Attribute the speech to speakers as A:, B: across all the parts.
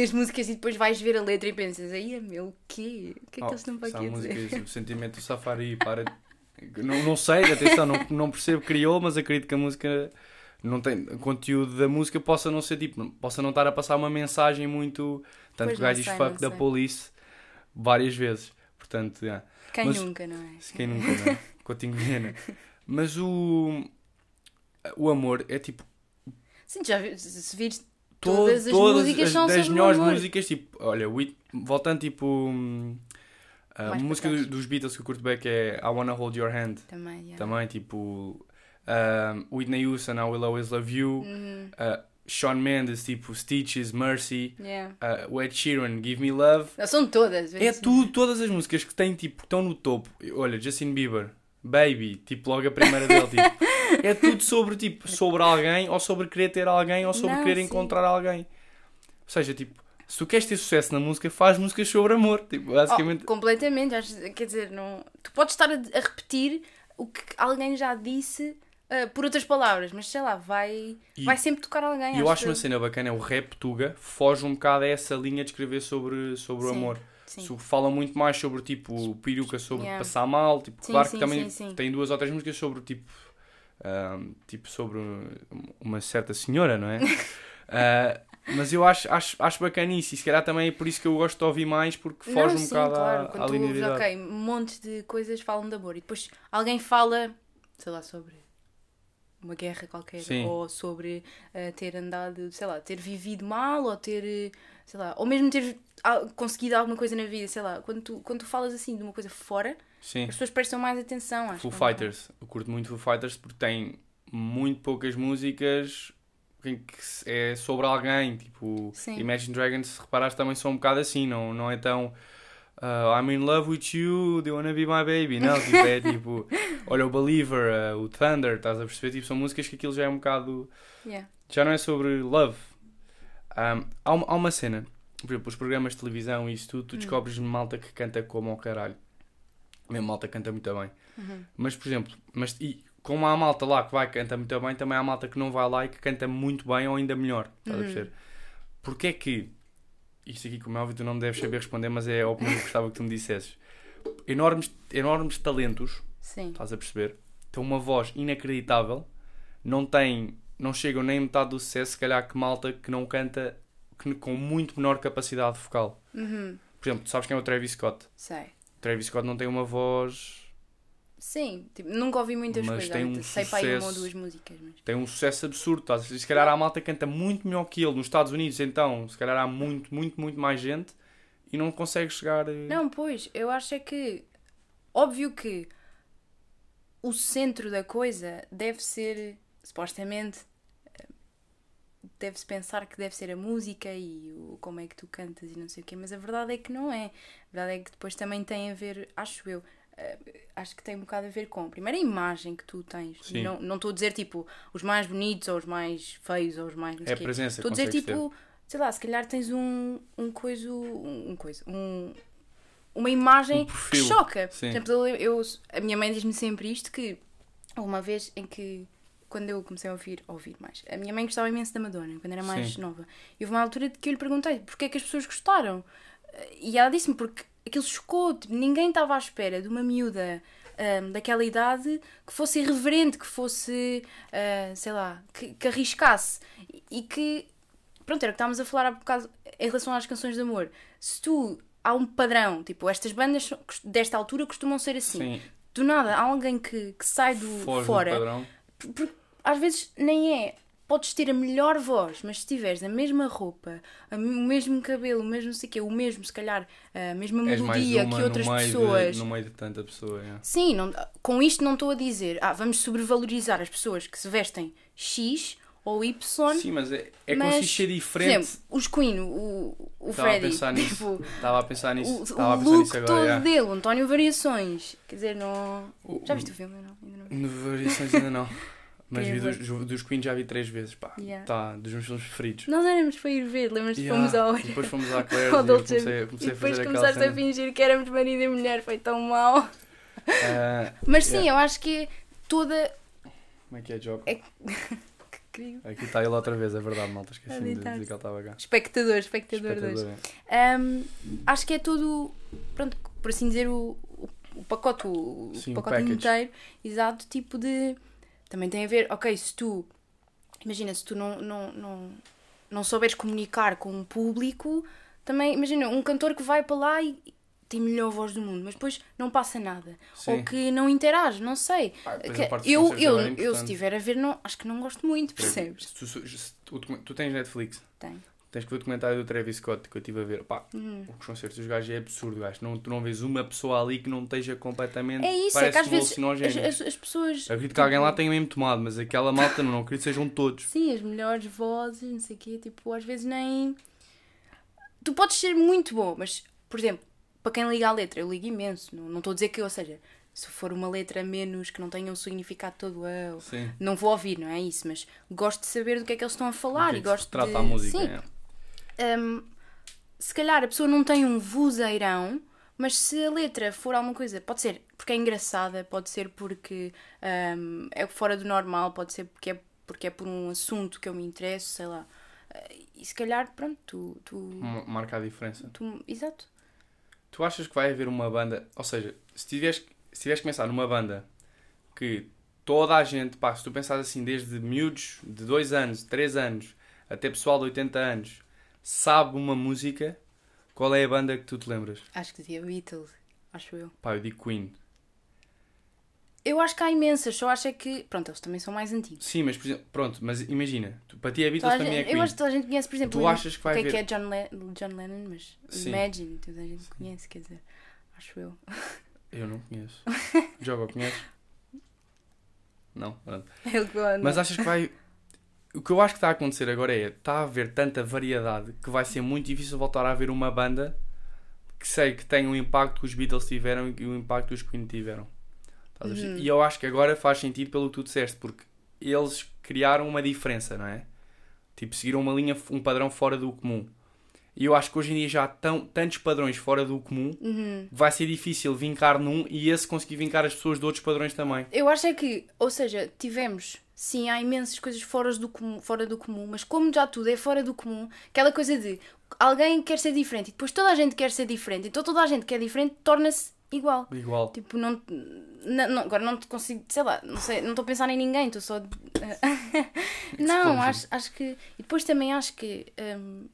A: as músicas e depois vais ver a letra e pensas, aí meu, o quê? O que é que
B: Oh,
A: eles estão para aqui a dizer?
B: o sentimento do Safari, para. Não, não sei, atenção, não, não percebo criou, mas acredito que a música não tem. O conteúdo da música possa não ser tipo. Possa não estar a passar uma mensagem muito. Tanto que o gajo diz fuck da police várias vezes. Portanto, yeah.
A: Quem
B: Mas-
A: nunca, não é?
B: quem nunca, não é? Coutinho Viena. Mas o. O amor é tipo.
A: Sim, já vi, se se vires
B: to-
A: Todas as músicas são
B: das
A: sobre o
B: melhores
A: amor.
B: músicas, tipo, olha, voltando tipo. hum, A
A: Mais
B: música do- dos Beatles que eu curto bem que é I Wanna Hold Your Hand.
A: também, yeah.
B: Também, tipo. um, Whitney Houston, I Will Always Love You.
A: Uhum,
B: uh, Shawn Mendes, tipo Stitches, Mercy.
A: yeah.
B: Uh, o Ed Sheeran, Give Me Love.
A: Não, são todas.
B: É
A: vezes.
B: tudo, todas as músicas que têm, tipo, estão no topo. Olha, Justin Bieber, Baby, tipo, logo a primeira dele, tipo. É tudo sobre, tipo, sobre alguém, ou sobre querer ter alguém, ou sobre
A: Não,
B: querer
A: sim.
B: encontrar alguém. Ou seja, tipo, se tu queres ter sucesso na música, faz músicas sobre amor. Tipo, basicamente.
A: Oh, completamente. Quer dizer, não... tu podes estar a, repetir o que alguém já disse ah, por outras palavras, mas sei lá, vai,
B: E-
A: vai sempre tocar alguém.
B: E eu acho
A: eu.
B: uma cena bacana, é o rap tuga foge um bocado a essa linha de escrever sobre, sobre o
A: Sim,
B: amor.
A: Sim.
B: Fala muito mais sobre tipo peruca, sobre
A: Yeah.
B: passar mal. Tipo,
A: Sim,
B: claro que também tem duas ou três músicas sobre tipo. Ahm, tipo sobre uma certa senhora, não é? Ah, mas eu acho, acho, acho bacana isso e se calhar também é por isso que eu gosto de ouvir mais porque foge
A: Não,
B: um
A: sim,
B: bocado
A: claro.
B: à,
A: Quando
B: à
A: tu ouves,
B: linearidade.
A: ok, um monte de coisas falam de amor e depois alguém fala, sei lá, sobre uma guerra qualquer
B: Sim.
A: ou sobre eh, ter andado, sei lá, ter vivido mal ou ter, sei lá, ou mesmo ter ah, conseguido alguma coisa na vida, sei lá, quando tu, quando tu falas assim de uma coisa fora,
B: Sim.
A: as pessoas prestam mais atenção, acho.
B: Foo
A: é
B: Fighters. Eu curto muito Foo Fighters porque tem muito poucas músicas em que é sobre alguém. Tipo,
A: Sim.
B: Imagine Dragons, se reparares, também são um bocado assim. Não, não é tão. uh, I'm in love with you, do you wanna be my baby? Não, tipo, é tipo. Olha, o Believer, uh, o Thunder, estás a perceber? Tipo, são músicas que aquilo já é um bocado.
A: Yeah.
B: Já não é sobre love. Um, há, uma, há uma cena, por exemplo, os programas de televisão e isso tudo,
A: Hum.
B: tu descobres malta que canta como ao caralho. Mesmo malta canta muito bem.
A: Uhum.
B: Mas, por exemplo, mas, e como há malta lá que vai canta muito bem, também há malta que não vai lá e que canta muito bem ou ainda melhor. Estás a
A: Uhum.
B: perceber? Porquê é que, isto aqui como é óbvio tu não me deves saber responder, mas é a opinião que gostava que tu me dissesses. Enormes, enormes talentos,
A: Sim.
B: estás a perceber? Têm uma voz inacreditável, não têm, não chegam nem a metade do sucesso, se calhar que malta que não canta que, com muito menor capacidade vocal.
A: Uhum.
B: Por exemplo, tu sabes quem é o Travis Scott?
A: Sei.
B: Travis Scott não tem uma voz
A: Sim, tipo, nunca ouvi muitas
B: Mas
A: coisas.
B: tem um
A: sei para aí uma ou
B: sucesso.
A: duas músicas, mas.
B: tem um sucesso absurdo. A perceber? Se calhar há malta canta muito melhor que ele nos Estados Unidos, então se calhar há muito, muito, muito mais gente e não consegue chegar. eh,
A: Não, pois, eu acho é que. Óbvio que o centro da coisa deve ser, supostamente, deve-se pensar que deve ser a música e o, como é que tu cantas e não sei o quê, mas a verdade é que não é. A verdade é que depois também tem a ver, acho eu, eh, acho que tem um bocado a ver com, primeiro, a imagem que tu tens.
B: Sim.
A: Não não estou a dizer tipo os mais bonitos ou os mais feios ou os mais. Não
B: É a presença.
A: Estou a dizer
B: consegues ter.
A: tipo, sei lá, se calhar tens um, um coisa, um, um coisa, um, uma imagem
B: Um
A: que choca.
B: Sim.
A: Por exemplo, eu, eu- a minha mãe diz-me sempre isto que uma vez em que quando eu comecei a ouvir, a ouvir mais, a minha mãe gostava imenso da Madonna, quando era mais
B: Sim.
A: nova. E houve uma altura que eu lhe perguntei porque é que as pessoas gostaram. E ela disse-me porque aquilo chocou, tipo, ninguém estava à espera de uma miúda ahm, daquela idade que fosse irreverente, que fosse, ah, sei lá, que, que arriscasse e, e que, pronto, era o que estávamos a falar há bocado em relação às canções de amor. Se tu, há um padrão, tipo, estas bandas desta altura costumam ser assim.
B: Sim,
A: Do nada, há alguém que, que sai do
B: foge do
A: fora,
B: padrão.
A: Porque às vezes nem é. Podes ter a melhor voz, mas se tiveres a mesma roupa, a o mesmo cabelo, o mesmo não sei o quê, o mesmo, se calhar, a mesma melodia que outras
B: no
A: pessoas.
B: De, no meio de tanta pessoa. é.
A: Sim, não- com isto não estou a dizer, ah, vamos sobrevalorizar as pessoas que se vestem X ou Y.
B: Sim, mas é, é
A: mas,
B: ser
A: Por
B: diferente.
A: exemplo, os Queen, o, o
B: Estava a
A: Freddy,
B: pensar nisso.
A: tipo,
B: Estava a pensar nisso.
A: o,
B: Estava a
A: o
B: pensar
A: look
B: nisso agora.
A: todo
B: já.
A: dele, o António Variações. Quer dizer, não.
B: O-
A: Já viste o filme? Não.
B: No Variações ainda não. Mas vi
A: Queria
B: dos, dos Queen já vi três vezes. Pá,
A: Yeah.
B: tá, dos meus filmes preferidos.
A: Nós éramos para ir ver, lembras-te?
B: Yeah.
A: Fomos ao.
B: E depois fomos à Claire's
A: ao
B: e comecei, comecei
A: e
B: a
A: depois
B: aquela
A: começaste a fingir que éramos marido e mulher, foi tão mau.
B: Ah,
A: Mas sim,
B: Yeah.
A: eu acho que é toda.
B: como é que é, Jogo?
A: É-.
B: Aqui está ele outra vez, é verdade, malta. Esqueci de
A: tá.
B: dizer que ele estava cá.
A: Espectador, espectador, dois.
B: Espectador, é.
A: Um, acho que é todo, pronto, por assim dizer, o, o, o pacote, o,
B: Sim, o
A: pacote
B: package.
A: inteiro, exato, tipo de. Também tem a ver, ok, se tu. Imagina, se tu não, não, não, não souberes comunicar com o público, também, imagina, um cantor que vai para lá e tem a melhor voz do mundo, mas depois não passa nada. Ou
B: Sim.
A: que não interage, não sei.
B: Ah,
A: eu, eu,
B: é bem
A: eu, se estiver a ver, não, acho que não gosto muito, percebes?
B: Tu, tu, tu tens Netflix,
A: Tem.
B: Tens que ver o documentário do Travis Scott que eu estive a ver. Pá,
A: Uhum.
B: os concertos dos gajos é absurdo, gajo. Não, tu não vês uma pessoa ali que não esteja completamente.
A: É isso, é
B: parece
A: que às vezes as, as, as pessoas.
B: Acredito que alguém lá
A: tipo,
B: tenha mesmo tomado, mas aquela malta não, não acredito que sejam todos.
A: Sim, as melhores vozes, não sei o quê, tipo, às vezes nem. Tu podes ser muito bom, mas, por exemplo, para quem liga à letra, eu ligo imenso. Não estou a dizer que, ou seja, se for uma letra menos que não tenha um significado todo eu,
B: Sim.
A: não vou ouvir, não é isso? Mas gosto de saber do que é que eles estão a falar
B: é
A: e gosto
B: trata
A: de.
B: a música.
A: Sim.
B: é.
A: Hum, se calhar a pessoa não tem um vozeirão, mas se a letra for alguma coisa, pode ser porque é engraçada, pode ser porque hum, é fora do normal, pode ser porque é, porque é por um assunto que eu me interesso, sei lá. Eh, E se calhar, pronto, tu. tu,
B: Ma- Marca a diferença.
A: tu exato.
B: Tu achas que vai haver uma banda, ou seja, se tiveres, se tiveres que pensar numa banda que toda a gente, pá, se tu pensares assim, desde miúdos de 2 anos, 3 anos, até pessoal de 80 anos, sabe uma música, qual é a banda que tu te lembras?
A: Acho que dizia Beatles, acho eu.
B: Pá, eu digo Queen.
A: Eu acho que há imensas, só acho é que. Pronto, eles também são mais antigos.
B: Sim, mas por exemplo, pronto, mas imagina, tu, para ti a
A: Toda
B: Beatles
A: a
B: para mim é
A: gente-
B: Queen.
A: eu acho que toda a gente conhece, por exemplo,
B: Tu
A: o-
B: achas que vai
A: o que é que é John, Le- John Lennon, mas
B: Sim.
A: Imagine, toda a gente conhece, quer dizer, acho eu.
B: Eu não conheço. Joga, conheces? Não, pronto.
A: Ele.
B: Mas achas que vai. O que eu acho que está a acontecer agora é. Está a haver tanta variedade que vai ser muito difícil voltar a haver uma banda que sei que tem o impacto que os Beatles tiveram e o impacto que os Queen tiveram.
A: Uhum.
B: E eu acho que agora faz sentido pelo que tu disseste, porque eles criaram uma diferença, não é? Tipo, seguiram uma linha, um padrão fora do comum. E eu acho que hoje em dia já há tão, tantos padrões fora do comum
A: Uhum.
B: vai ser difícil vincar num e esse conseguir vincar as pessoas de outros padrões também.
A: Eu acho é que, ou seja, tivemos, sim, há imensas coisas fora do, comum, fora do comum, mas como já tudo é fora do comum, aquela coisa de alguém quer ser diferente e depois toda a gente quer ser diferente, então toda a gente que é diferente torna-se igual.
B: Igual.
A: Tipo, não, não, agora não te consigo, sei lá, não sei, não estou a pensar em ninguém, estou só. não, acho, acho que. E depois também acho que. hum,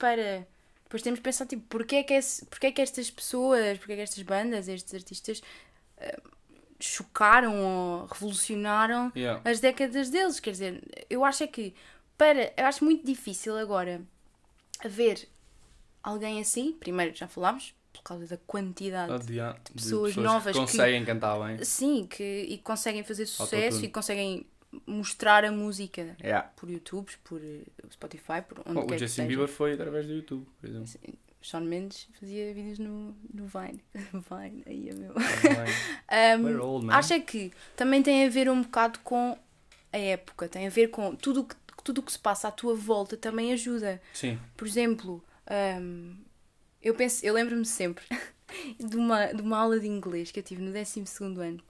A: para. Depois temos que pensar, tipo, porquê é que, esse, porquê é que estas pessoas, porquê é que estas bandas, estes artistas hum, chocaram ou revolucionaram
B: Yeah.
A: as décadas deles. Quer dizer, eu acho é que para. Eu acho muito difícil agora haver alguém assim. Primeiro, já falámos, por causa da quantidade
B: Adiante,
A: de pessoas novas
B: que
A: que-
B: conseguem cantar bem.
A: Sim, que, e que conseguem fazer sucesso e conseguem mostrar a música
B: Yeah.
A: por YouTube, por eh, Spotify, por onde
B: Oh,
A: quer
B: o
A: que
B: Justin
A: seja.
B: Bieber foi através do YouTube, por exemplo.
A: Shawn Mendes fazia vídeos no, no Vine. Vine, aí é meu. Um,
B: old, man.
A: acho é que também tem a ver um bocado com a época, tem a ver com tudo o que, tudo o que se passa à tua volta também ajuda.
B: Sim.
A: Por exemplo, hum, eu penso, eu lembro-me sempre de uma, de uma aula de inglês que eu tive no 12 ano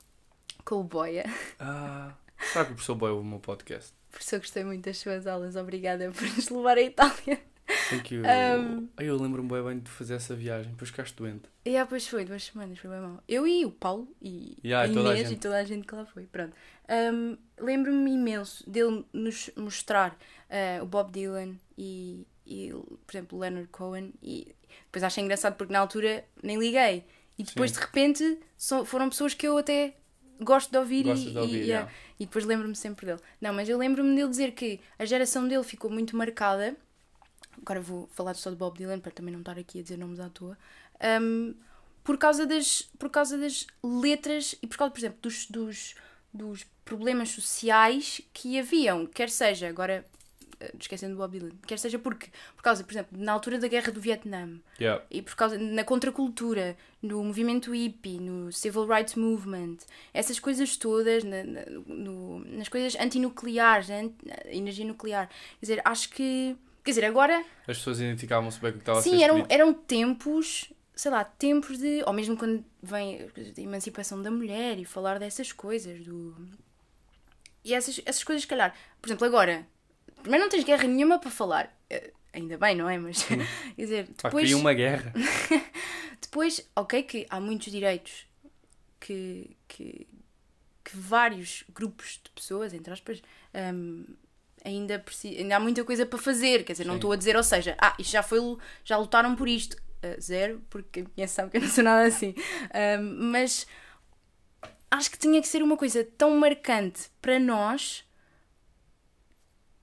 A: com o Boia.
B: Ah, será que o professor Boy ouve o meu podcast?
A: Professor, gostei muito das suas aulas, obrigada por nos levar à Itália.
B: Thank you.
A: Um,
B: Ai, eu lembro-me bem, bem de fazer essa viagem, depois ficaste doente.
A: E ah, pois foi, duas semanas, foi bem mal. Eu e o Paulo e
B: Yeah,
A: a
B: e toda a
A: Inês
B: gente.
A: e toda a gente que lá foi. Pronto. Um, Lembro-me imenso dele nos mostrar uh, o Bob Dylan e, e, por exemplo, o Leonard Cohen. E depois achei engraçado porque na altura nem liguei. E depois
B: Sim.
A: de repente são- foram pessoas que eu até gosto de ouvir. E,
B: de ouvir,
A: e, e depois lembro-me sempre dele. Não, mas eu lembro-me dele dizer que a geração dele ficou muito marcada. Agora vou falar só de Bob Dylan para também não estar aqui a dizer nomes à toa. Um, por causa das por causa das letras e por causa por exemplo dos, dos, dos problemas sociais que haviam quer seja agora esquecendo do Bob Dylan quer seja porque por causa por exemplo na altura da guerra do Vietnã
B: Yeah.
A: e por causa na contracultura no movimento hippie no civil rights movement essas coisas todas na- na- no- nas coisas antinucleares na energia nuclear quer dizer acho que quer dizer agora
B: As pessoas identificavam-se bem com o que estava a ser
A: Sim, eram, eram tempos, sei lá, tempos de. Ou mesmo quando vem a emancipação da mulher e falar dessas coisas, do. e essas, essas coisas, se calhar, por exemplo, agora, primeiro não tens guerra nenhuma para falar. Eh, Ainda bem, não é? Mas, quer dizer,
B: Pá,
A: depois.
B: queria uma guerra.
A: Depois, ok, que há muitos direitos que, que, que vários grupos de pessoas, entre aspas, hum, ainda, preci- ainda há muita coisa para fazer. Quer dizer, não estou a dizer, ou seja, ah, isto já foi, já lutaram por isto. Ah, zero, porque quem sabe que eu não sou nada assim. Hum, mas acho que tinha que ser uma coisa tão marcante para nós,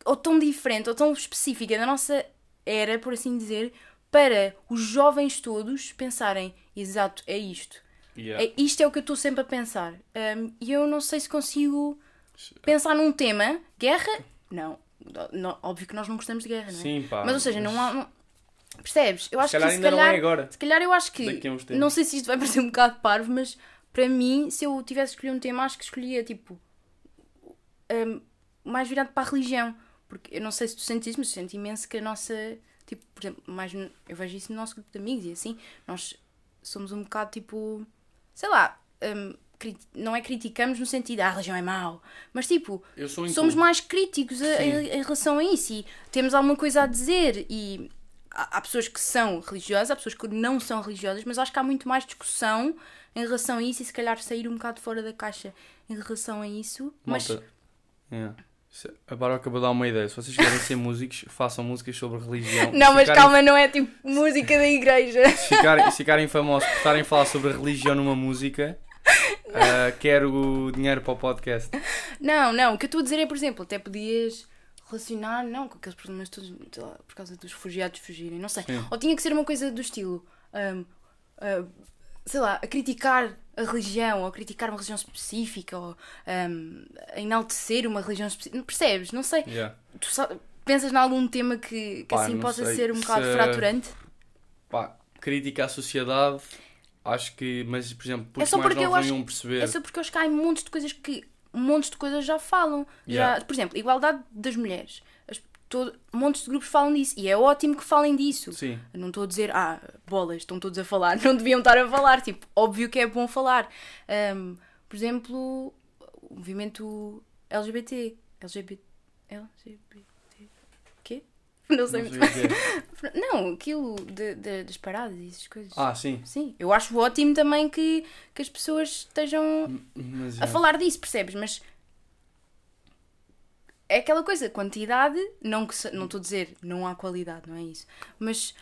A: ou tão diferente, ou tão específica da nossa era, por assim dizer, para os jovens todos pensarem: exato, é isto.
B: Yeah.
A: É, isto é o que eu estou sempre a pensar. Um, E eu não sei se consigo pensar num tema. Guerra? Não. Não- Óbvio que nós não gostamos de guerra, não é?
B: Sim, pá.
A: Mas ou seja, não há. não- Percebes? Eu acho
B: calhar
A: que se
B: ainda não
A: calhar,
B: é agora.
A: se calhar eu acho que. Não sei se isto vai parecer um bocado parvo, mas para mim, se eu tivesse escolhido um tema, acho que escolhia tipo. um, mais virado para a religião. Porque eu não sei se tu sentes isso, mas eu sinto imenso que a nossa. Tipo, por exemplo, mais, eu vejo isso no nosso grupo de amigos e assim. Nós somos um bocado tipo. Sei lá. um, não é criticamos no sentido, ah, a religião é mau. Mas tipo, somos mais críticos a-
B: Sim.
A: em, relação a isso e temos alguma coisa a dizer e há, há pessoas que são religiosas, há pessoas que não são religiosas, mas acho que há muito mais discussão em relação a isso e se calhar sair um bocado fora da caixa em relação a isso. Mas
B: Malta, yeah. Se- Agora acabou de dar uma ideia. Se vocês quiserem ser músicos, façam músicas sobre religião.
A: não, mas
B: ficarem-
A: calma, não é tipo música da igreja.
B: Se ficarem, se ficarem famosos por estarem a falar sobre religião numa música, ah, quero dinheiro para o podcast.
A: Não, não, o que eu estou a dizer é, por exemplo, até podias relacionar, não, com aqueles problemas todos, lá, por causa dos refugiados fugirem, não sei.
B: Sim.
A: Ou tinha que ser uma coisa do estilo, hum, hum, sei lá, a criticar a religião, ou a criticar uma religião específica, ou a enaltecer uma religião específica, percebes? Não sei.
B: Yeah.
A: Tu sa- pensas em algum tema que, que
B: Pá,
A: assim possa
B: sei.
A: ser um bocado
B: Se-
A: fraturante?
B: Pá, crítica à sociedade, acho que, mas por exemplo, porque
A: só
B: mais
A: porque acho-
B: não iam perceber.
A: É só porque eu acho que há montes de coisas que montes de coisas já falam.
B: Yeah.
A: Já, por exemplo, igualdade das mulheres. Todo, montes de grupos falam disso e é ótimo que falem disso.
B: Sim,
A: Eu Não estou a dizer, ah, bolas, estão todos a falar, não deviam estar a falar. Tipo, óbvio que é bom falar. Ahm, por exemplo, o movimento LGBT. LGBT. LGBT. Quê? Não sei
B: não
A: muito. Não, aquilo de, de- das paradas e essas coisas.
B: Ah, sim.
A: Sim, eu acho ótimo também que, que as pessoas estejam
B: Mas,
A: a
B: é.
A: falar disso, percebes? Mas é aquela coisa, quantidade, não que se- não estou a dizer não há qualidade, não é isso. Mas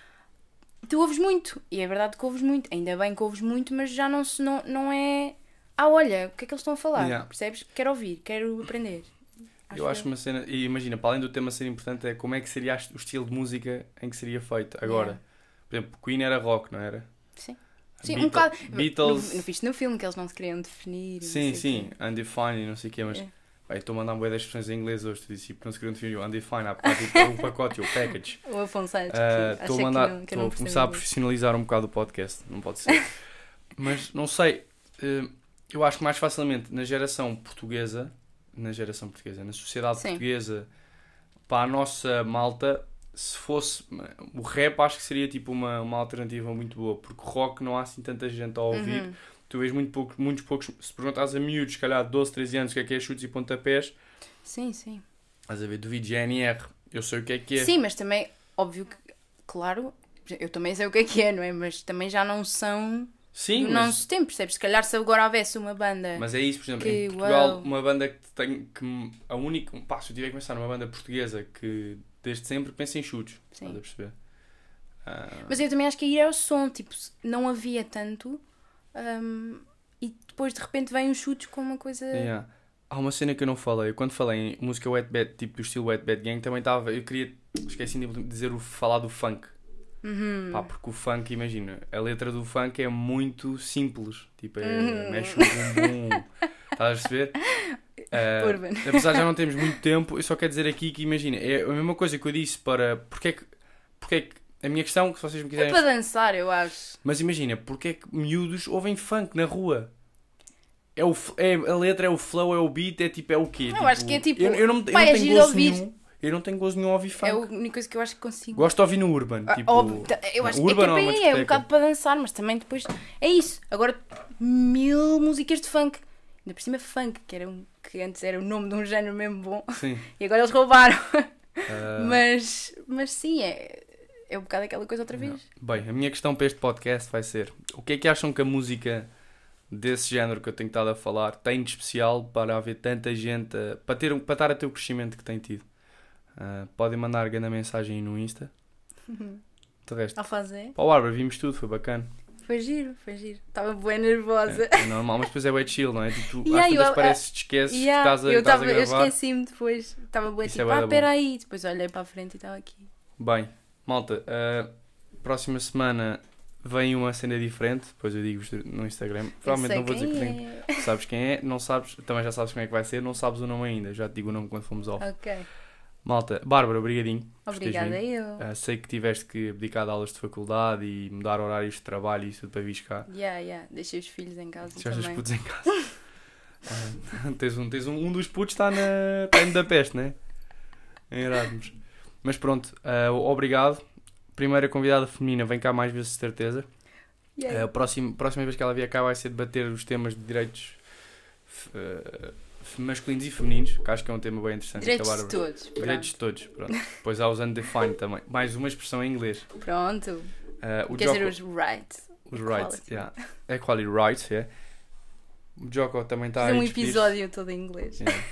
A: tu ouves muito, e é verdade que ouves muito, ainda bem que ouves muito, mas já não, se- não, não é. Ah, olha, o que é que eles estão a falar?
B: Yeah.
A: Percebes? Quero ouvir, quero aprender.
B: Eu acho uma cena, e imagina, para além do tema ser importante, é como é que seria o estilo de música em que seria feito agora.
A: Yeah.
B: Por exemplo, Queen era rock, não era?
A: Sim. Sim,
B: Beatle-
A: um bocado.
B: Beatles.
A: No, no, no filme que eles não se queriam definir.
B: Sim, sim, undefined e não sei o quê, mas
A: É.
B: bem, estou a mandar boa das expressões em inglês hoje, tu disse, tipo, não se queriam definir o undefined, há bocado tipo, o pacote, o package.
A: O Afonso que acha
B: Estou
A: que
B: a mandar,
A: não- que eu
B: estou
A: não
B: a começar a profissionalizar um bocado o podcast, não pode ser. mas não sei, eh, eu acho que mais facilmente na geração portuguesa, na geração portuguesa, na sociedade
A: Sim.
B: portuguesa, para a nossa malta, se fosse o rap, acho que seria tipo uma, uma alternativa muito boa, porque rock não há assim tanta gente a ouvir.
A: Uhum.
B: Tu vês muito pouco, muitos poucos. Se perguntares a miúdos, se calhar de 12, 13 anos, o que é que é chutes e pontapés,
A: Sim, sim.
B: estás a ver do vídeo GNR. Eu sei o que é que é.
A: Sim, mas também, óbvio que, claro, eu também sei o que é que é, não é? Mas também já não são
B: Sim,
A: do
B: mas,
A: nosso tempo, percebes? Se calhar se agora houvesse uma banda.
B: mas é isso, por exemplo,
A: Que
B: em Portugal,
A: uau.
B: uma banda que tem. Que, a única. Pá, se eu tiver que pensar numa banda portuguesa que desde sempre pensa em chutes.
A: Sim.
B: Estás a perceber? Ah,
A: Mas eu também acho que aí é o som, tipo, não havia tanto hum, e depois de repente vem os chutes com uma coisa.
B: yeah. Há uma cena que eu não falei. Eu, quando falei em música wet bad, tipo do estilo wet bad gang, também estava. Eu queria. Esqueci de dizer o falar do funk.
A: Uhum.
B: Pá, porque o funk, imagina, a letra do funk é muito simples. Tipo, é,
A: Uhum.
B: mexe o bumbum. Estás a perceber?
A: Urban.
B: apesar de já não termos muito tempo, eu só quero dizer aqui que, imagina, é a mesma coisa que eu disse para. Porque é que. Porque é que a minha questão, que se vocês me
A: É
B: quiserem.
A: para dançar, eu acho.
B: Mas imagina, porque é que miúdos ouvem funk na rua? É o, é, a letra é o flow, é o beat, é tipo, é o quê?
A: Eu acho que é tipo,
B: Eu, eu não, eu
A: pá,
B: não
A: é
B: tenho gosto
A: ouvir.
B: nenhum. Eu não tenho gosto nenhum a ouvir funk.
A: É a única coisa que eu acho que consigo.
B: Gosto de ouvir no Urban.
A: Ah,
B: tipo,
A: óbvio, tá, eu acho que é,
B: Urban
A: que é,
B: ou
A: para
B: uma
A: aí, é um bocado para dançar, mas também depois é isso. Agora, mil músicas de funk Ainda por cima funk, que, era um, que antes era o nome de um género mesmo bom.
B: Sim.
A: E agora eles roubaram.
B: Ah,
A: Mas, mas sim, é, é um bocado aquela coisa outra vez.
B: Bem, a minha questão para este podcast vai ser: o que é que acham que a música desse género que eu tenho estado a falar tem de especial para haver tanta gente, a- para, ter, para estar a ter o crescimento que tem tido? Ah, podem mandar grande mensagem no Insta. De resto,
A: A fazer.
B: para o Bárbara, vimos tudo, foi bacana.
A: Foi giro, foi giro. Estava bem nervosa.
B: É, é normal, mas depois é bem chill, não é? Tipo,
A: Yeah,
B: às tantas parece que te esqueces
A: Yeah,
B: que estás a,
A: eu,
B: estás a
A: tava, eu
B: gravar.
A: esqueci-me depois. Estava bem
B: Isso é
A: tipo,
B: da
A: ah, espera aí. Depois olhei para a frente e estava aqui.
B: Bem, malta, ah, próxima semana vem uma cena diferente, depois eu digo-vos no Instagram. Provavelmente não vou dizer que
A: quem
B: tem.
A: é.
B: Sabes quem é, não sabes, também já sabes como é que vai ser, não sabes o nome ainda, já te digo o nome quando fomos off.
A: Ok.
B: Malta, Bárbara, obrigadinho.
A: Obrigada eu.
B: Ah, sei que tiveste que abdicar de aulas de faculdade e mudar horários de trabalho e isso tudo para vir cá.
A: Yeah, yeah. Deixei os filhos em casa
B: Deixaste os putos em casa. Ah, tens um, tens um, um dos putos está na está em Budapeste, né? Em Erasmus. Mas pronto, ah, obrigado. Primeira convidada feminina, vem cá mais vezes de certeza.
A: Yeah.
B: A próxima, próxima vez que ela vier cá vai ser debater os temas de direitos eh, f- masculinos e femininos, que acho que é um tema bem interessante.
A: Direitos de todos. Pronto.
B: Direitos de todos, pronto. Depois há os undefined também. Mais uma expressão em inglês.
A: Pronto.
B: Eh, o
A: Quer dizer,
B: Joko,
A: os rights.
B: os rights, yeah. Equality rights, yeah. O Joko também está a
A: um episódio todo em inglês.
B: Yeah.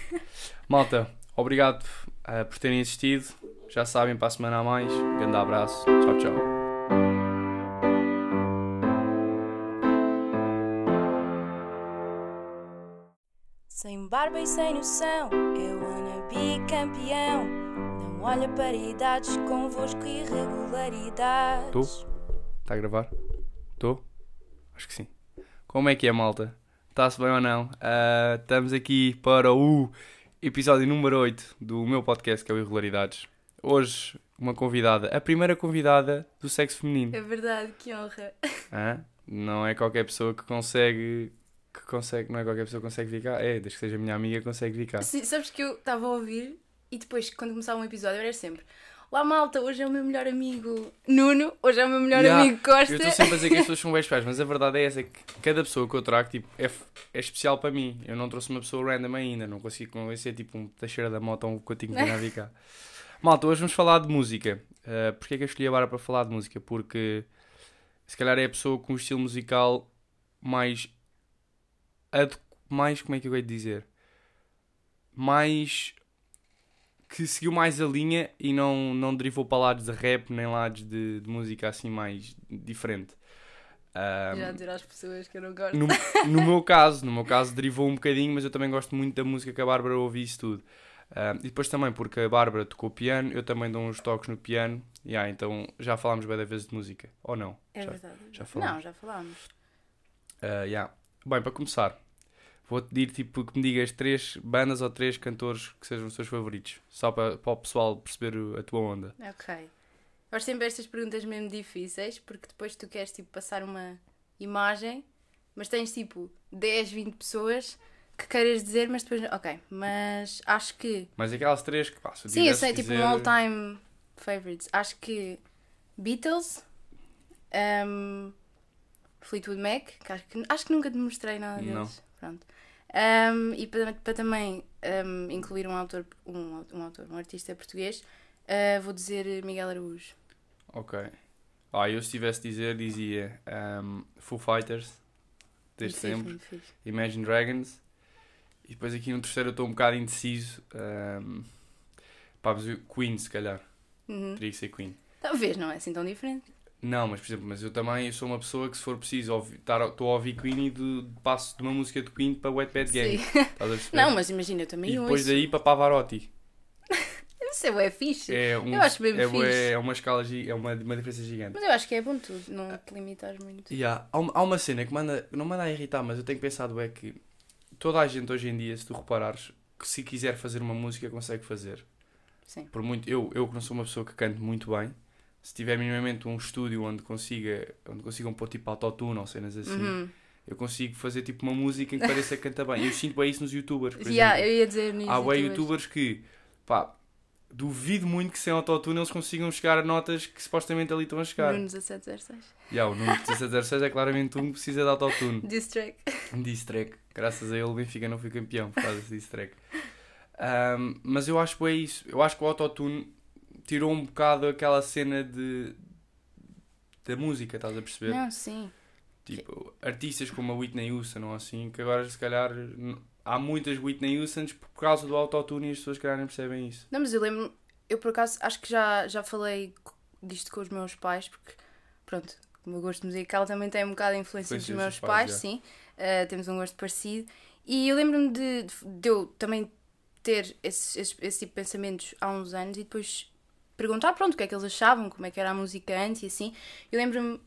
B: Malta, obrigado eh, por terem assistido. Já sabem, para a semana a mais. Grande abraço. Tchau, tchau.
A: Sem barba e sem noção, eu wanna be campeão. Não olha para idades, convosco irregularidades.
B: Tu? Está a gravar? Estou? Acho que sim. Como é que é, malta? Está-se bem ou não? Ah, estamos aqui para o episódio número 8 do meu podcast, que é o Irregularidades. Hoje, uma convidada, a primeira convidada do sexo feminino.
A: É verdade, que honra.
B: Hã? Não é qualquer pessoa que consegue. Que consegue, não é qualquer pessoa que consegue ficar. É, desde que seja minha amiga, consegue ficar.
A: Sim, sabes que eu estava a ouvir e depois, quando começava um episódio, era sempre: Lá, malta, hoje é o meu melhor amigo Nuno, hoje é o meu melhor
B: Yeah,
A: amigo Costa.
B: Eu estou sempre a dizer que as pessoas são bem especiais, mas a verdade é essa: que cada pessoa que eu trago tipo, é, é especial para mim. Eu não trouxe uma pessoa random ainda, não consigo convencer tipo um Teixeira da Mota ou um Coutinho vir cá. Malta, hoje vamos falar de música. Uh, Porquê é que eu escolhi a Bárbara para falar de música? Porque se calhar é a pessoa com o estilo musical mais. mais. como é que eu ia dizer? Mais. Que seguiu mais a linha e não, não derivou para lados de rap nem lados de, de música assim mais diferente. Um,
A: Já dizer às pessoas que eu não gosto.
B: no, no meu caso, no meu caso derivou um bocadinho, mas eu também gosto muito da música que a Bárbara ouve isso tudo. Um, e depois também porque a Bárbara tocou piano, eu também dou uns toques no piano, yeah, então já falámos bem da vez de música, ou não?
A: É
B: já,
A: verdade.
B: já falámos.
A: Não, já falámos.
B: Uh, yeah. Bem, para começar, vou-te pedir tipo, que me digas três bandas ou três cantores que sejam os teus favoritos, só para, para o pessoal perceber a tua onda.
A: Ok. Gosto sempre estas perguntas mesmo difíceis, porque depois tu queres tipo passar uma imagem, mas tens tipo 10, 20 pessoas que queiras dizer, mas depois. Ok, mas acho que.
B: Mas aquelas três que passa.
A: Sim, eu sei, tipo um all-time favorites. Acho que Beatles, um, Fleetwood Mac, que acho, que acho que nunca te mostrei nada deles.
B: Não.
A: Pronto. Um, e para, para também um, incluir um autor, um, um autor, um artista português, uh, vou dizer Miguel Araújo.
B: Ok. Ah, eu se tivesse de dizer, dizia um, Foo Fighters, desde sempre. Imagine Dragons, e depois aqui no terceiro eu estou um bocado indeciso. Um, pá, Queen, se calhar.
A: Uhum.
B: Teria que ser Queen.
A: Talvez não é assim tão diferente.
B: Não, mas por exemplo, mas eu também eu sou uma pessoa que se for preciso estou a ouvir Queen e de, passo de uma música de Queen para Wet Bad Gang. Perceber?
A: Não, mas imagina, eu também
B: e depois
A: ouço.
B: daí para Pavarotti.
A: Isso é, é fixe.
B: É, um,
A: Eu acho bem
B: é,
A: fixe.
B: bué- é uma escala, é uma, uma diferença gigante.
A: Mas eu acho que é bom tu não te limitares muito.
B: Yeah. Há, uma, há uma cena que manda, não manda a irritar, mas eu tenho pensado é que toda a gente hoje em dia, se tu reparares, que se quiser fazer uma música consegue fazer.
A: Sim.
B: Por muito, eu, eu que não sou uma pessoa que cante muito bem, se tiver minimamente um estúdio onde consiga, onde consigam pôr tipo autotune ou cenas assim,
A: Uhum.
B: eu consigo fazer tipo uma música em que pareça que canta bem. Eu sinto bem isso nos youtubers, por
A: Yeah,
B: exemplo.
A: eu ia dizer nisso.
B: Há bué youtubers que, pá, duvido muito que sem autotune eles consigam chegar a notas que supostamente ali estão a chegar.
A: Nuno 1706.
B: Yeah, o número 1706 é claramente um que precisa de autotune.
A: Diss track.
B: Diss track. Graças a ele o Benfica não foi campeão por causa desse diss track. Um, mas eu acho que é isso. Eu acho que o autotune tirou um bocado aquela cena de da música, estás a perceber?
A: Não, sim.
B: Tipo, artistas como a Whitney Houston ou assim, que agora se calhar há muitas Whitney Houstons por causa do autotune e as pessoas se calhar nem percebem isso.
A: Não, mas eu lembro, eu por acaso acho que já, já falei disto com os meus pais, porque pronto, o meu gosto musical também tem um bocado de influência dos meus
B: pais,
A: pais, sim. Uh, temos um gosto parecido. E eu lembro-me de, de, de eu também ter esse, esse, esse tipo de pensamentos há uns anos e depois perguntar, pronto, o que é que eles achavam, como é que era a música antes e assim. Eu lembro-me,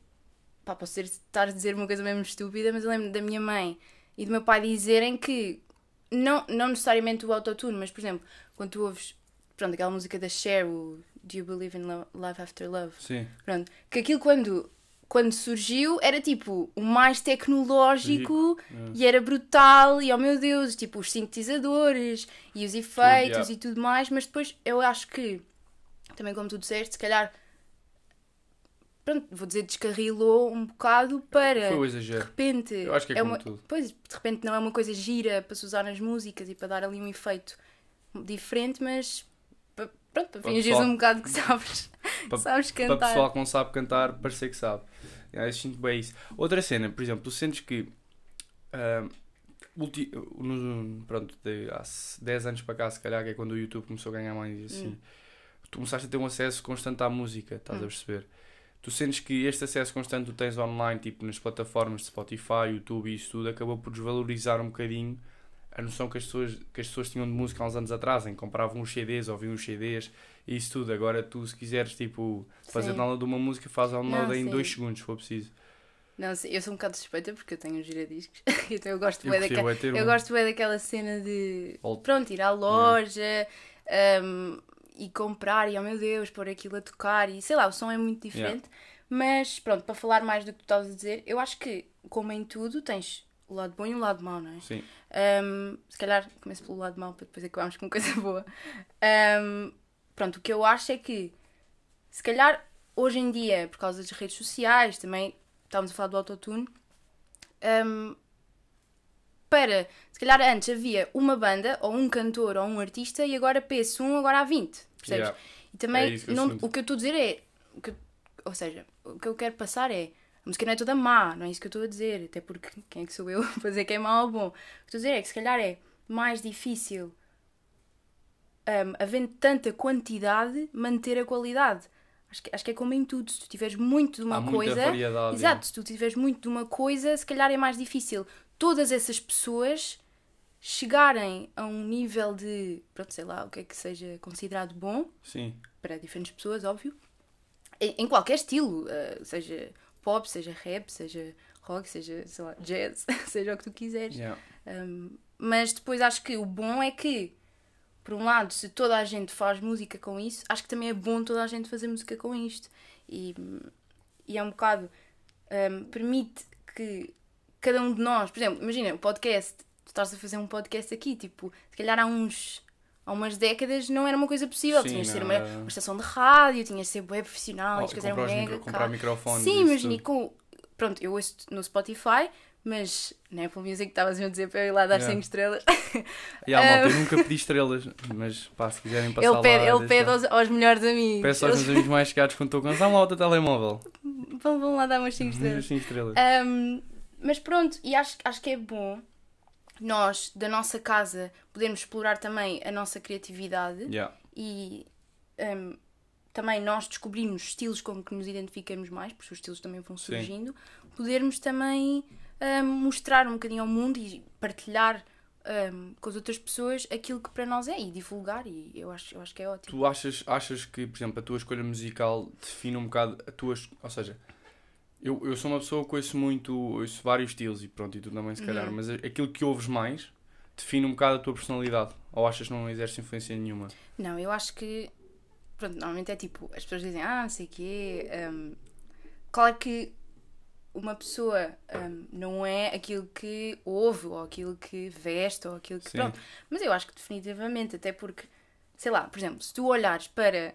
A: pá, posso ter, estar a dizer uma coisa mesmo estúpida, mas eu lembro da minha mãe e do meu pai dizerem que, não, não necessariamente o autotune, mas por exemplo, quando tu ouves, pronto, aquela música da Cher, o Do You Believe in Lo- Life After Love?
B: Sim.
A: Pronto, que aquilo quando, quando surgiu era tipo o mais tecnológico e era brutal e oh meu Deus, tipo os sintetizadores e os efeitos
B: yeah.
A: e tudo mais, mas depois eu acho que, também como tu disseste, se calhar, pronto, vou dizer, descarrilou um bocado para
B: Foi
A: de
B: exagero.
A: repente.
B: Eu acho que é como
A: uma,
B: tudo.
A: Pois, de repente não é uma coisa gira para se usar nas músicas e para dar ali um efeito diferente, mas pa- pronto, para
B: Para
A: fingires
B: pessoal-
A: um bocado que sabes,
B: Pa-
A: sabes
B: Para
A: cantar.
B: pessoal que não sabe cantar, parecer que sabe. Eu sinto bem isso. Outra cena, por exemplo, tu sentes que ulti- no- pronto, de, há 10 anos para cá, se calhar, que é quando o YouTube começou a ganhar mais assim,
A: Hum.
B: Tu começaste a ter um acesso constante à música, estás a
A: Hum.
B: perceber? Tu sentes que este acesso constante que tu tens online, tipo nas plataformas de Spotify, YouTube e isso tudo, acabou por desvalorizar um bocadinho a noção que as pessoas, que as pessoas tinham de música há uns anos atrás, em que compravam uns CDs, ouviam uns CDs e isso tudo. Agora tu, se quiseres, tipo, fazer
A: Sim.
B: download de uma música, faz download
A: Não,
B: em. 2 segundos, se for preciso.
A: Não, sim, eu sou um bocado suspeita porque eu tenho um giradiscos. então eu gosto
B: Eu
A: bué
B: prefiro
A: daquela,
B: é
A: eu
B: um.
A: gosto daquela cena de pronto, ir à loja um, e comprar e oh meu Deus, pôr aquilo a tocar e sei lá, o som é muito diferente. Mas pronto, para falar mais do que tu estavas a dizer, eu acho que, como em tudo, tens o lado bom e o lado mau, não é?
B: Sim,
A: Um, se calhar começo pelo lado mau para depois acabarmos com coisa boa. Um, pronto, o que eu acho é que se calhar hoje em dia, por causa das redes sociais, também estávamos a falar do autotune, um, se calhar antes havia uma banda, ou um cantor, ou um artista, e agora PS um, agora há 20. Percebes?
B: Yeah.
A: E também
B: É eu
A: não- o que eu estou a dizer é. que ou seja, o que eu quero passar é. A música não é toda má, não é isso que eu estou a dizer, até porque quem é que sou eu para dizer que é mau ou bom? O que eu estou a dizer é que se calhar é mais difícil, um, havendo tanta quantidade, manter a qualidade. Acho que, acho que é como em tudo, se tu tiveres muito de uma
B: há
A: coisa. Exato, se tu tiveres muito de uma coisa, se calhar é mais difícil todas essas pessoas chegarem a um nível de, pronto, sei lá, o que é que seja considerado bom,
B: Sim,
A: para diferentes pessoas, óbvio, em, em qualquer estilo, eh, seja pop, seja rap, seja rock, seja, sei lá, jazz, seja o que tu quiseres.
B: yeah.
A: Um, mas depois acho que o bom é que, por um lado, se toda a gente faz música com isso, acho que também é bom toda a gente fazer música com isto. E, e é um bocado. um, permite que cada um de nós, por exemplo, imagina, o podcast, tu estás a fazer um podcast aqui, tipo, se calhar há uns. Há umas décadas não era uma coisa possível.
B: Sim,
A: tinhas de ser uma, uma estação de rádio, tinhas de ser web profissional,
B: Oh,
A: as coisas eram
B: comprar, os
A: mega
B: micro, comprar
A: caras.
B: microfones.
A: Sim, e
B: tudo.
A: com. Pronto, eu ouço no Spotify, mas na Apple Music estavas a dizer para eu ir lá dar
B: Yeah.
A: 5 estrelas.
B: Yeah, malta,
A: Um,
B: eu nunca pedi estrelas, mas pá, se quiserem passar
A: Ele
B: lá.
A: pede, ele
B: deixa
A: pede
B: lá.
A: aos, aos melhores amigos.
B: Peço aos
A: Eles
B: meus amigos mais chegados quando estou cansado, lá o teu telemóvel.
A: vão, vão lá dar umas 5 estrelas.
B: 5 estrelas.
A: Um, mas pronto, e acho, acho que é bom nós, da nossa casa, podermos explorar também a nossa criatividade
B: Yeah.
A: e um, também nós descobrimos estilos com que nos identificamos mais, porque os estilos também vão
B: Sim.
A: surgindo, podermos também um, mostrar um bocadinho ao mundo e partilhar um, com as outras pessoas aquilo que para nós é e divulgar, e eu acho, eu acho que é ótimo.
B: Tu achas, achas que, por exemplo, a tua escolha musical define um bocado a tua. Ou seja, eu, eu sou uma pessoa que ouço muito, ouço vários estilos e pronto, e tu também se calhar,
A: Uhum.
B: mas aquilo que ouves mais define um bocado a tua personalidade? Ou achas que não exerce influência nenhuma?
A: Não, eu acho que. Pronto, normalmente é tipo, as pessoas dizem, ah, não sei o quê. hum, claro que uma pessoa hum, não é aquilo que ouve, ou aquilo que veste, ou aquilo que.
B: Sim.
A: Pronto. Mas eu acho que definitivamente, até porque sei lá, por exemplo, se tu olhares para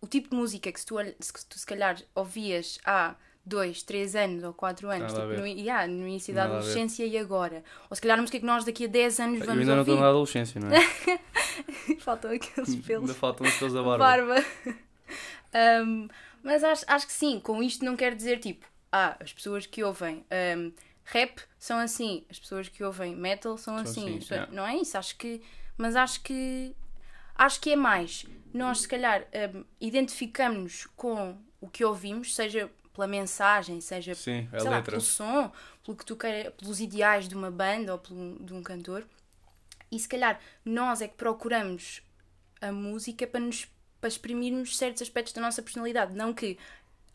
A: o tipo de música que se tu, se tu se calhar ouvias há dois, três anos ou quatro anos,
B: Nada
A: tipo, no, yeah, no início da
B: Nada
A: adolescência e agora, ou se calhar a música que nós daqui a 10 anos
B: Eu
A: vamos
B: ainda não estou
A: ouvir,
B: na adolescência, não é?
A: faltam aqueles pelos
B: ainda faltam os pelos da barba.
A: barba. Um, mas acho, acho que sim, com isto não quer dizer tipo, ah, as pessoas que ouvem um, rap são assim, as pessoas que ouvem metal são,
B: São
A: assim.
B: assim, yeah.
A: Não é isso, acho que. Mas acho que. Acho que é mais. Nós, se calhar, um, identificamos-nos com o que ouvimos, seja pela mensagem, seja
B: Sim,
A: sei lá, pelo som, pelo que tu queira, pelos ideais de uma banda ou pelo, de um cantor. E se calhar nós é que procuramos a música para nos para exprimirmos certos aspectos da nossa personalidade, não que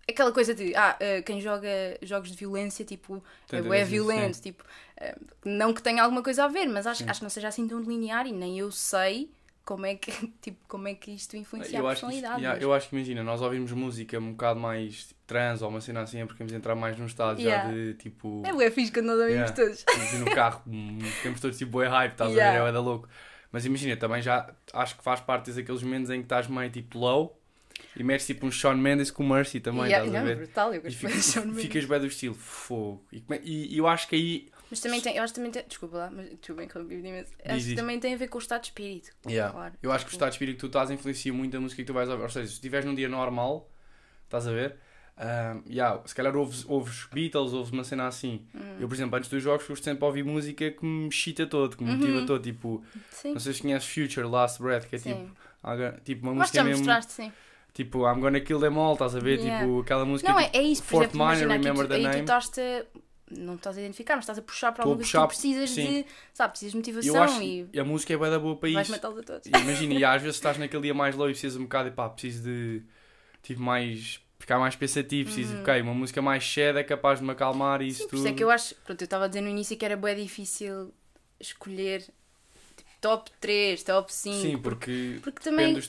A: aquela coisa de ah, eh, quem joga jogos de violência tipo
B: Tem
A: é violento,
B: sim.
A: tipo eh, não que tenha alguma coisa a ver, mas acho, acho que não seja assim tão linear e nem eu sei como é que tipo como é que isto influencia
B: Eu
A: a personalidade.
B: yeah,
A: mas-
B: eu acho que imagina, nós ouvimos música um bocado mais tipo, trans ou uma cena assim, é porque queremos entrar mais num estado
A: Yeah.
B: já de tipo.
A: É bué fixe quando nós ouvimos
B: Yeah.
A: todos.
B: e no carro, hum, ficamos todos tipo bué hype, estás a
A: Yeah.
B: ver? É da louco. Mas imagina, também já acho que faz parte daqueles momentos em que estás meio tipo low e metes tipo um Shawn Mendes com o Mercy também,
A: Yeah,
B: estás a ver?
A: brutal, eu
B: E
A: gosto
B: fica-
A: bem de Shawn Mendes.
B: ficas bem do estilo, fogo. E, e- e eu acho que aí.
A: Mas também tem, eu acho que também tem, desculpa lá, mas tu bem que eu vivo imenso. Acho que também tem a ver com o estado de espírito.
B: Yeah.
A: Claro.
B: Eu acho que o estado de espírito que tu estás influencia muito a música que tu vais ouvir. Ou seja, se estiveres num dia normal, estás a ver? ah, yeah, se calhar ouves, ouves Beatles, ouves uma cena assim.
A: Hum.
B: Eu, por exemplo, antes dos jogos, gosto sempre a ouvir música que me excita todo, que me motiva
A: Uhum.
B: todo. Tipo,
A: Sim.
B: não sei se conheces Future, Last Breath, que é tipo,
A: sim.
B: algo- tipo uma
A: Mas
B: música mesmo.
A: sim.
B: Tipo, I'm gonna kill them all, estás a ver?
A: Yeah.
B: Tipo, aquela música.
A: Não, é,
B: tipo,
A: é isso, por
B: Fort
A: exemplo,
B: Minor,
A: imagina
B: Remember
A: tu,
B: the
A: aí tu
B: Name.
A: Não estás a identificar, mas estás a puxar para
B: Estou a
A: algo que tu precisas
B: sim.
A: de, sabe, precisas de motivação
B: acho
A: e
B: que a música é bué da boa para
A: vais
B: isso.
A: matá-los a todos.
B: E Imagina, e às vezes estás naquele dia mais low e precisas um bocado e pá, preciso de tipo mais ficar mais pensativo, preciso, ok, uma música mais sad é capaz de me acalmar e isso
A: Uhum. Sim, por
B: tudo.
A: isso é que eu acho, pronto, eu estava a dizer no início que era bem difícil escolher top 3, top 5.
B: Sim, porque,
A: porque também
B: tu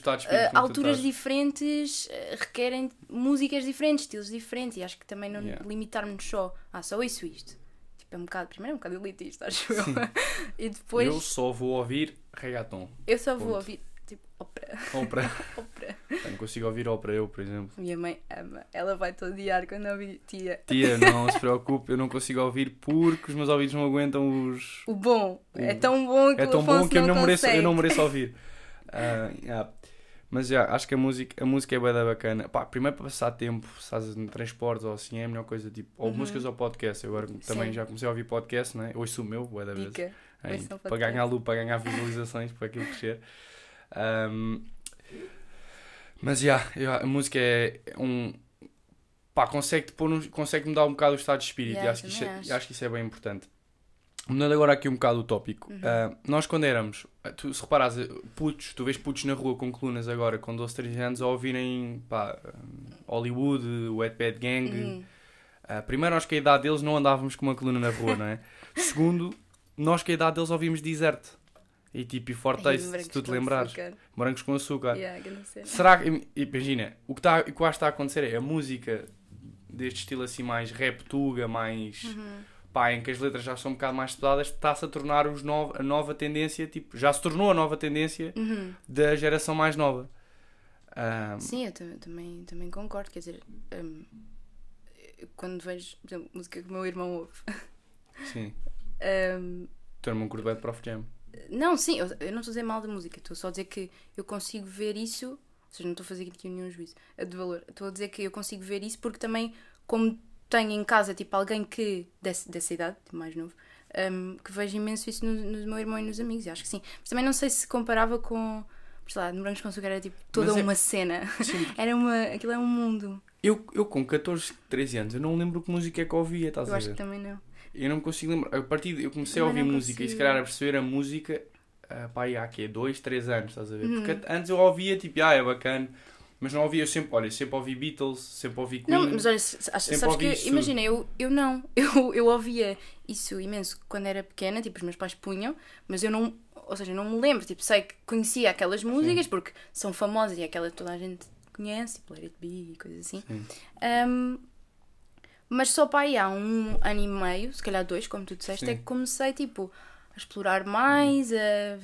A: alturas diferentes uh, requerem músicas diferentes, estilos diferentes, e acho que também não
B: Yeah.
A: limitarmos só, ah, só isso isto. Tipo, é um bocado, primeiro é um bocado elitista, acho eu. e depois
B: Eu
A: eu,
B: só vou ouvir reggaeton.
A: só vou
B: ponto.
A: ouvir, tipo, ópera,
B: Ópera.
A: ópera.
B: Não consigo ouvir ópera eu, por exemplo.
A: Minha mãe ama, ela vai-te odiar quando ouvir tia.
B: Tia, não se preocupe, eu não consigo ouvir porque os meus ouvidos não aguentam os.
A: O bom,
B: O-
A: é tão bom que
B: É tão bom que eu não, mereço, eu não mereço ouvir. Ah, yeah. Mas já, acho que a música, a música é da bacana. Pá, primeiro para passar tempo, se estás em transportes ou assim, é a melhor coisa. Tipo, ou
A: Uhum.
B: músicas ou podcast. Eu agora também
A: Sim.
B: já comecei a ouvir podcast, né? Hoje sou o meu, bué da vez. Para ganhar loop, para ganhar visualizações, para aquilo crescer. Ahm, mas já, já, a música é um. Pá, consegue-te pôr num- consegue-me dar um bocado o estado de espírito
A: Yeah,
B: e acho que, isso é,
A: acho.
B: acho que isso é bem importante. Mudando agora aqui um bocado o tópico.
A: Uhum.
B: ah, nós quando éramos, tu, se reparares, putos, tu vês putos na rua com colunas agora com 12, 13 anos a ouvirem pá, Hollywood, Wet Bad Gang.
A: Uhum.
B: Ah, primeiro, nós que a idade deles não andávamos com uma coluna na rua, não é? Segundo, nós que a idade deles ouvimos Desert. E tipo, e Forte Taste, se tu te lembrares.
A: açúcar.
B: Morangos com açúcar.
A: Yeah.
B: Será que, imagina, o que, tá, o que eu acho que está a acontecer é a música deste estilo assim mais rap tuga, mais
A: Uhum.
B: pá, em que as letras já são um bocado mais pesadas, está-se a tornar os nov a nova tendência, tipo, já se tornou a nova tendência
A: Uhum.
B: da geração mais nova. Ah,
A: Sim, eu tam- também, também concordo. Quer dizer, eu quando vejo, por exemplo, música que o meu irmão ouve.
B: sim. Tu era um bem de Prof Jam.
A: Não, sim, eu, eu não estou a dizer mal da música, estou só a dizer que eu consigo ver isso. Ou seja, não estou a fazer aqui nenhum juízo eh, de valor. Estou a dizer que eu consigo ver isso porque também, como tenho em casa tipo alguém que desse, dessa idade, tipo, mais novo, hum, que vejo imenso isso no, no meu irmão e nos amigos. E acho que sim. Mas também não sei se comparava com. Sei lá, no Morangos com Açúcar era tipo toda
B: é-
A: uma cena.
B: Sim,
A: Era uma. Aquilo é um mundo.
B: Eu, eu com 14, 13 anos, eu não lembro que música é que ouvia, estás
A: Eu
B: a
A: acho
B: ver?
A: que também não.
B: Eu não me consigo lembrar. A partir de, eu comecei a ouvir música e se
A: consigo.
B: calhar a perceber a música, ah, pá, há quê? 2, 3 anos, estás a ver?
A: Uhum.
B: Porque antes eu ouvia tipo, ah, é bacana, mas não ouvia, eu sempre, olha, sempre ouvi Beatles, sempre ouvi Queen.
A: Não, mas olha, acho- sabes que, imagina, eu, eu não, eu, eu ouvia isso imenso quando era pequena, tipo, os meus pais punham, mas eu não, ou seja, não me lembro, tipo, sei que conhecia aquelas músicas porque são famosas e aquela toda a gente conhece, tipo, Let It Be e coisas assim.
B: Sim.
A: Um, mas só para aí há um ano e meio, se calhar dois, como tu disseste,
B: Sim.
A: é que comecei, tipo, a explorar mais, a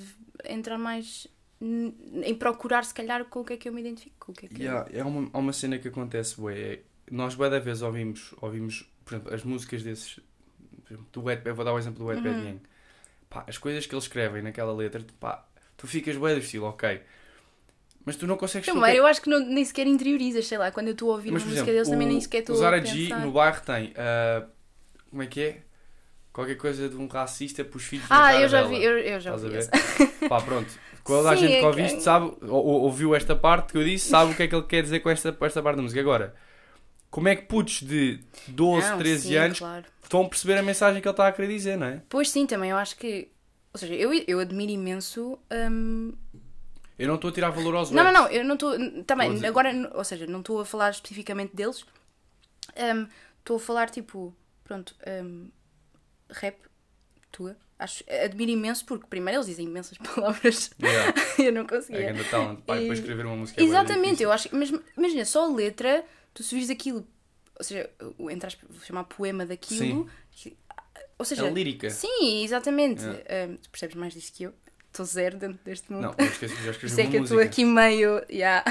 A: entrar mais em procurar, se calhar, com o que é que eu me identifico. O que é que
B: Yeah, é uma, uma cena que acontece, bué, é, nós bué da vez ouvimos, ouvimos, por exemplo, as músicas desses, do Wet, eu vou dar o exemplo do Wet Bad
A: Uhum.
B: Gang. Pá, as coisas que eles escrevem naquela letra, tu, pá, tu ficas bué do estilo, ok. Mas tu não consegues
A: Primeiro, eu acho que não, nem sequer interiorizas, sei lá, quando eu estou a ouvir
B: Mas,
A: uma música
B: exemplo,
A: deles também
B: o-
A: nem sequer estou a
B: Zara G no bairro tem, ah, como é que é? Qualquer coisa de um racista para os filhos
A: Ah, eu já
B: dela.
A: vi, eu, eu já
B: Estás a
A: vi
B: ver?
A: essa.
B: Pá, pronto. Toda a gente
A: é
B: que isto sabe, ou, ou- ouviu esta parte que eu disse, sabe o que é que ele quer dizer com esta, esta parte da música. Agora, como é que putos de 12,
A: Não,
B: 13
A: sim,
B: anos
A: claro.
B: estão a perceber a mensagem que ele está a querer dizer, não é?
A: Pois sim, também eu acho que. Ou seja, eu, eu admiro imenso. hum,
B: Eu não estou a tirar valor aos
A: Não, não, não, eu não estou.
B: A
A: Também,
B: dizer-
A: agora, ou seja, não estou a falar especificamente deles. Hum, Estou a falar tipo. Pronto. hum, rap, tua. Acho, admiro imenso porque, primeiro, eles dizem imensas palavras.
B: Yeah.
A: eu não
B: É
A: conseguia.
B: grande talent. Pá,
A: E-
B: para escrever uma música é
A: Exatamente,
B: difícil.
A: eu acho. Mas imagina, só a letra, tu se vires aquilo. Ou seja, entre vou chamar poema daquilo. que- ou seja,
B: É lírica.
A: Sim, exatamente.
B: Yeah.
A: Hum, tu percebes mais disso que eu. Estou zero dentro deste mundo.
B: Não, eu esqueci, já escrevi uma
A: que eu estou aqui meio. yeah.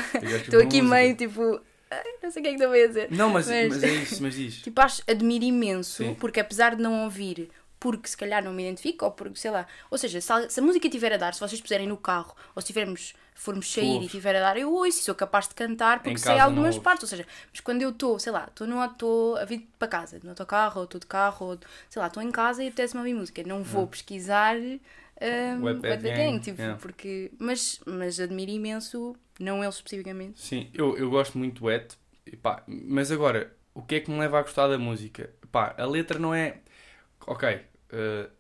A: Estou aqui
B: música.
A: meio tipo. "Ai, Não sei o que é que estou a dizer.
B: Não, mas,
A: Mas-
B: mas é isso, mas diz.
A: Tipo, acho, admiro imenso,
B: Sim.
A: porque apesar de não ouvir, porque se calhar não me identifico, ou porque, sei lá. Ou seja, se, a- se a música tiver a dar, se vocês puserem no carro, ou se tivermos, formos sair e
B: ouves.
A: tiver a dar, eu ouço e sou capaz de cantar, porque sei
B: não
A: algumas partes. Ou seja, mas quando eu estou, sei lá, estou a vir para casa, no autocarro, ou estou de carro, ou sei lá, estou em casa e apetece-me ouvir música. Não vou pesquisar. Um,
B: Wet Bad Gang,
A: Gang, tipo,
B: yeah.
A: porque, mas, mas admiro imenso, não eles especificamente.
B: Sim, eu, eu gosto muito do Wet, pá, mas agora, o que é que me leva a gostar da música? Pá, a letra não é. Ok, eh,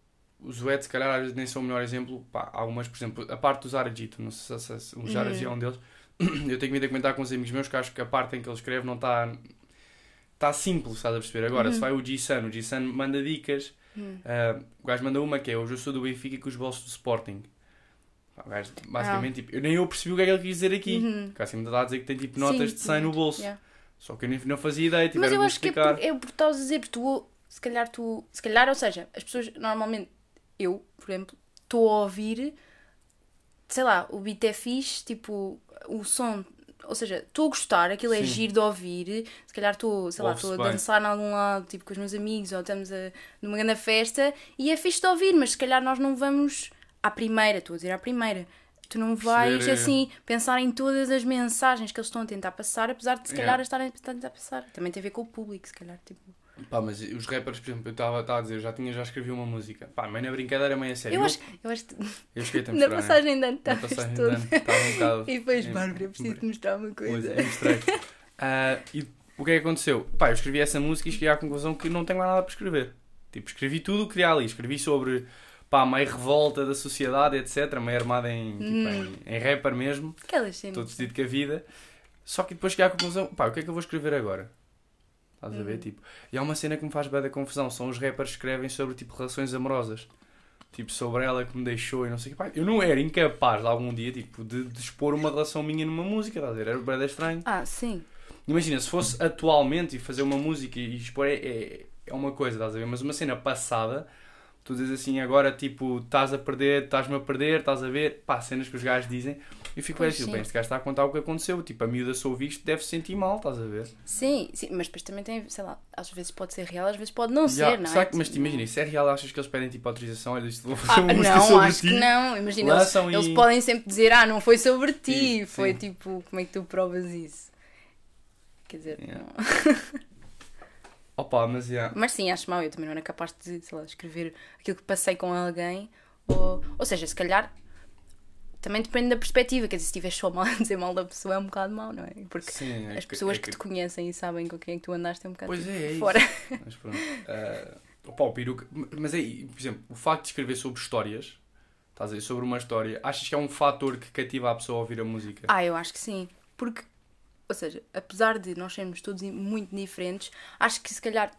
B: os Wet, se calhar, às vezes nem são o melhor exemplo. Pá, algumas, por exemplo, a parte do Zaragito, não sei se, se, o Zara
A: Uhum.
B: é um deles. Eu tenho vindo a comentar com os amigos meus que acho que a parte em que ele escreve não está. Está simples, estás a perceber? Agora,
A: Uhum.
B: se vai o G-Sun, o G-Sun manda dicas.
A: Hum.
B: eh, o gajo manda uma que é hoje eu sou do Benfica com os bolsos do Sporting. O gajo, basicamente, tipo, eu nem eu percebi o que é que ele quis dizer aqui.
A: Uhum.
B: O cara sempre está a dizer que tem tipo notas
A: Sim,
B: de 100 no bolso.
A: yeah.
B: Só que eu nem, não fazia ideia,
A: Mas
B: tiveram
A: eu acho que é
B: explicar.
A: por, é por estás a dizer, porque tu, se calhar tu, se calhar, ou seja, as pessoas normalmente, eu, por exemplo, estou a ouvir, sei lá, o beat é fixe, tipo, o som, ou seja, estou a gostar, aquilo é
B: Sim.
A: giro de ouvir, se calhar estou, sei lá, estou a dançar em algum lado, tipo, com os meus amigos, ou estamos a, numa grande festa, e é fixe de ouvir, mas se calhar nós não vamos à primeira, estou a dizer à primeira. Tu não vais
B: Perceber, eh,
A: assim pensar em todas as mensagens que eles estão a tentar passar, apesar de se calhar
B: Yeah.
A: estarem a tentar passar. Também tem a ver com o público, se calhar. Tipo.
B: Pá, mas os rappers, por exemplo, eu estava a dizer, eu já tinha, já escrevi uma música. Pá, meio na brincadeira, meio a sério.
A: Eu acho, eu acho
B: eu
A: na passagem de ano estavas
B: estava um bocado...
A: E depois,
B: em-
A: Bárbara, eu preciso te mostrar uma
B: Pois,
A: coisa.
B: eu mostrei. Ah, e o que é que aconteceu? Pá, eu escrevi essa música e cheguei à conclusão que não tenho mais nada para escrever. Tipo, escrevi tudo o que queria ali. Escrevi sobre, pá, meio revolta da sociedade, etc. Meio armada em, tipo,
A: Hum.
B: em, em rapper mesmo.
A: Aquelas cenas.
B: Estou decidido com a vida. Só que depois cheguei à conclusão, pá, o que é que eu vou escrever agora? Estás a ver?
A: Uhum.
B: Tipo, e há uma cena que me faz bem da confusão. São os rappers que escrevem sobre, tipo, relações amorosas. Tipo, sobre ela que me deixou e não sei o que. Pá, eu não era incapaz de algum dia, tipo, de, de expor uma relação minha numa música, estás a ver? Era bem estranho.
A: Ah, sim.
B: Imagina, se fosse atualmente e fazer uma música e expor é, é, é uma coisa, estás a ver? Mas uma cena passada, tu dizes assim, agora tipo, estás a perder, estás-me a perder, estás a ver, pá, cenas que os gajos dizem. E eu fico bem
A: sim.
B: bem, este gajo está a contar o que aconteceu. Tipo, a miúda se ouvir isto deve se sentir mal, estás a ver?
A: Sim, sim, mas depois também tem, sei lá, às vezes pode ser real, às vezes pode não
B: Já,
A: ser, não é?
B: será que- mas te
A: Tipo,
B: imagina, se é real, achas que eles pedem tipo autorização? Olha, isto vou fazer
A: Ah,
B: uma música
A: não,
B: sobre
A: acho
B: ti.
A: que não. Imagina, eles,
B: Lançam
A: eles
B: e-
A: podem sempre dizer, ah, não foi sobre ti.
B: Sim,
A: foi
B: sim.
A: tipo, como é que tu provas isso? Quer dizer,
B: Yeah.
A: não.
B: Opa, mas já.
A: Mas sim, acho mal. Eu também não era capaz de, sei lá, escrever aquilo que passei com alguém. Ou, ou seja, se calhar também depende da perspectiva. Quer dizer, se estiveres só mal a dizer mal da pessoa é um bocado mau, não é? Porque
B: Sim, é
A: as
B: que-
A: pessoas
B: é
A: que te conhecem e sabem com quem é que tu andaste é um bocado
B: Pois
A: tipo,
B: é, é isso.
A: fora.
B: Mas pronto. Ah, opa, o peruca. Mas aí, por exemplo, o facto de escrever sobre histórias, estás a dizer, sobre uma história, achas que é um fator que cativa a pessoa a ouvir a música?
A: Ah, eu acho que sim. Porque, ou seja, apesar de nós sermos todos muito diferentes, acho que se calhar,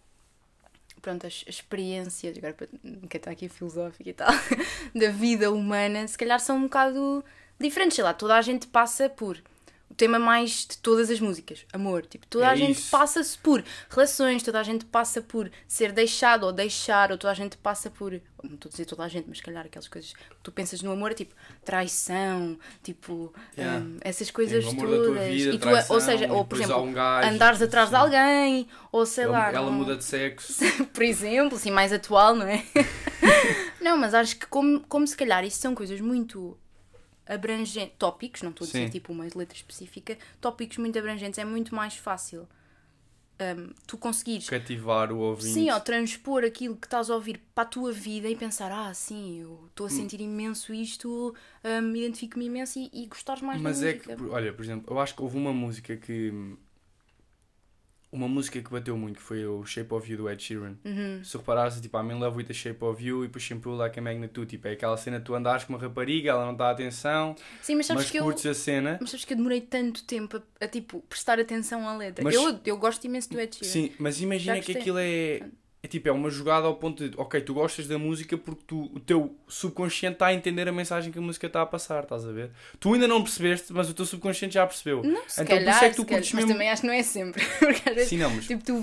A: pronto, as, as experiências, agora para está aqui filosófica e tal, da vida humana, se calhar são um bocado diferentes. Sei lá, toda a gente passa por o tema mais de todas as músicas, amor. Tipo, toda
B: É
A: a gente passa-se por relações, toda a gente passa por ser deixado ou deixar, ou toda a gente passa por. Não estou a dizer toda a gente, mas se calhar aquelas coisas que tu pensas no amor é tipo traição, tipo
B: Yeah.
A: hum, essas coisas todas.
B: vida,
A: tu,
B: traição,
A: ou seja, ou por exemplo,
B: um gajo,
A: andares atrás de alguém, ou sei
B: ela,
A: lá.
B: ela
A: não-
B: muda de sexo.
A: por exemplo, assim, mais atual, não é? não, mas acho que como, como se calhar isso são coisas muito abrangentes, tópicos, não estou a dizer
B: Sim.
A: tipo uma letra específica, tópicos muito abrangentes, é muito mais fácil hum, tu conseguires
B: Cativar o ouvinte.
A: Sim, ou transpor aquilo que estás a ouvir para a tua vida e pensar, ah, sim, eu estou
B: Hum.
A: a sentir imenso isto, hum, identifico-me imenso e, e gostares mais
B: Mas
A: da
B: é que,
A: música.
B: por- olha, por exemplo, eu acho que houve uma música que. Uma música que bateu muito foi o Shape of You do Ed Sheeran.
A: Uhum.
B: Se reparares, tipo, I'm in love with the shape of you e depois sempre like a magnet too. Tipo, é aquela cena que tu andares com uma rapariga, ela não dá atenção,
A: Sim, mas sabes
B: mas
A: que eu...
B: curtes a cena.
A: Mas sabes que eu demorei tanto tempo a, a, tipo, prestar atenção à letra.
B: Mas-
A: Eu, eu gosto imenso do Ed Sheeran.
B: Sim, mas imagina que aquilo é. É tipo, é uma jogada ao ponto de, ok, tu gostas da música porque tu, o teu subconsciente está a entender a mensagem que a música está a passar, estás a ver? Tu ainda não percebeste, mas o teu subconsciente já percebeu.
A: Não, se
B: então
A: calhar,
B: por isso é que tu
A: calhar,
B: curtes
A: mas
B: mesmo.
A: também acho que não é sempre. Porque às vezes,
B: Sim, não, mas
A: tipo, tu